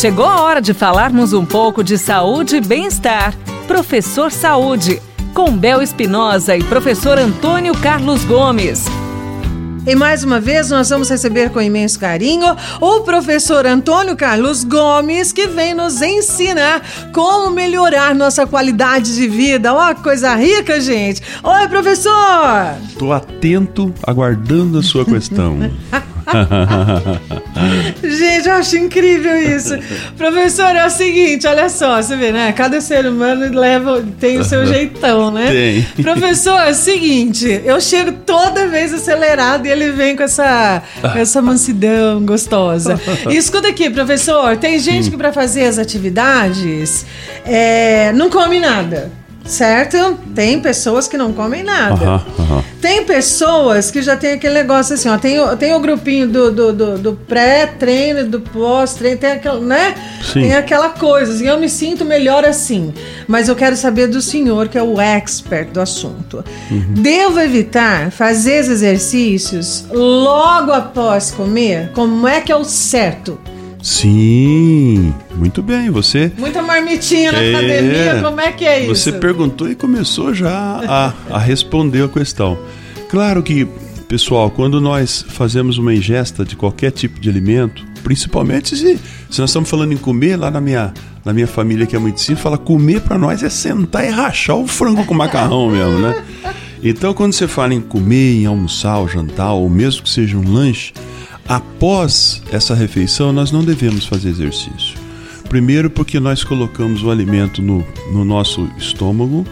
Chegou a hora de falarmos um pouco de saúde e bem-estar. Professor Saúde, com Bel Espinosa e professor Antônio Carlos Gomes. E mais uma vez nós vamos receber com imenso carinho o professor Antônio Carlos Gomes, que vem nos ensinar como melhorar nossa qualidade de vida. Ó, que coisa rica, gente! Oi, professor! Tô atento, aguardando a sua questão. Gente, eu acho incrível isso. Professor, é o seguinte, olha só, você vê, né? Cada ser humano leva, tem o seu jeitão, né? Tem. Professor, é o seguinte, eu chego toda vez acelerado e ele vem com essa, essa mansidão gostosa. E escuta aqui, professor, tem gente que para fazer as atividades é, não come nada. Certo? Tem pessoas que não comem nada. Tem pessoas que já tem aquele negócio assim, ó. Tem, o, tem o grupinho do, do, do, do pré-treino, do pós-treino, tem aquela, né? Sim. Tem aquela coisa, assim, eu me sinto melhor assim. Mas eu quero saber do senhor, que é o expert do assunto. Devo evitar fazer exercícios logo após comer? Como é que é o certo? Sim, muito bem. Você Muita marmitinha na É. academia, como é que é isso? Você perguntou e começou já a, a responder a questão. Claro que, pessoal, quando nós fazemos uma ingesta de qualquer tipo de alimento, principalmente se, se nós estamos falando em comer, lá na minha, na minha família que é muito simples, fala comer para nós é sentar e rachar o frango com macarrão mesmo, né? Então, quando você fala em comer, em almoçar, ou jantar, ou mesmo que seja um lanche, após essa refeição nós não devemos fazer exercício. Primeiro, porque nós colocamos o alimento no, no nosso estômago,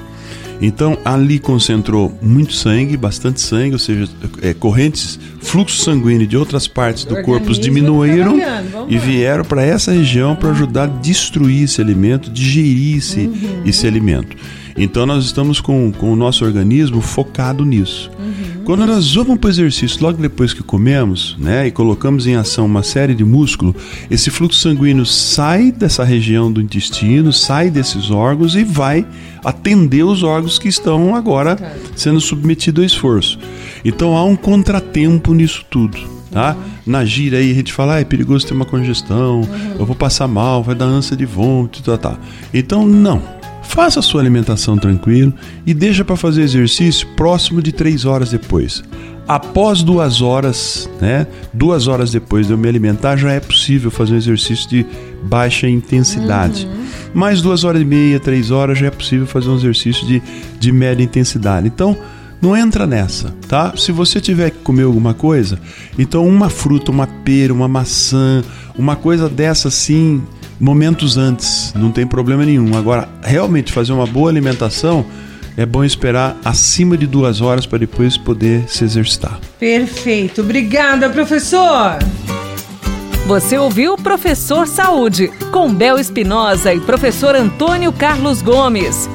então ali concentrou muito sangue, bastante sangue, ou seja, é, correntes, fluxo sanguíneo de outras partes do corpo diminuíram vamos e vieram para essa região para ajudar a destruir esse alimento, digerir esse, Uhum. esse alimento. Então nós estamos com, com o nosso organismo focado nisso. Uhum. Quando nós vamos para o exercício logo depois que comemos, né, e colocamos em ação uma série de músculo, esse fluxo sanguíneo sai dessa região do intestino, sai desses órgãos e vai atender os órgãos que estão agora sendo submetidos ao esforço. Então há um contratempo nisso tudo. Tá? Na gira aí a gente fala, ah, é perigoso ter uma congestão, eu vou passar mal, vai dar ânsia de vômito, tá, tá. Então não, Faça a sua alimentação tranquilo e deixa para fazer exercício próximo de três horas depois. Após duas horas, né? Duas horas depois de eu me alimentar, já é possível fazer um exercício de baixa intensidade. Mais duas horas e meia, três horas, já é possível fazer um exercício de, de média intensidade. Então, não entra nessa, tá? Se você tiver que comer alguma coisa, então uma fruta, uma pera, uma maçã, uma coisa dessa assim, momentos antes, não tem problema nenhum. Agora, realmente fazer uma boa alimentação é bom esperar acima de duas horas para depois poder se exercitar. Perfeito. Obrigada, professor. Você ouviu Professor Saúde, com Bel Espinosa e professor Antônio Carlos Gomes.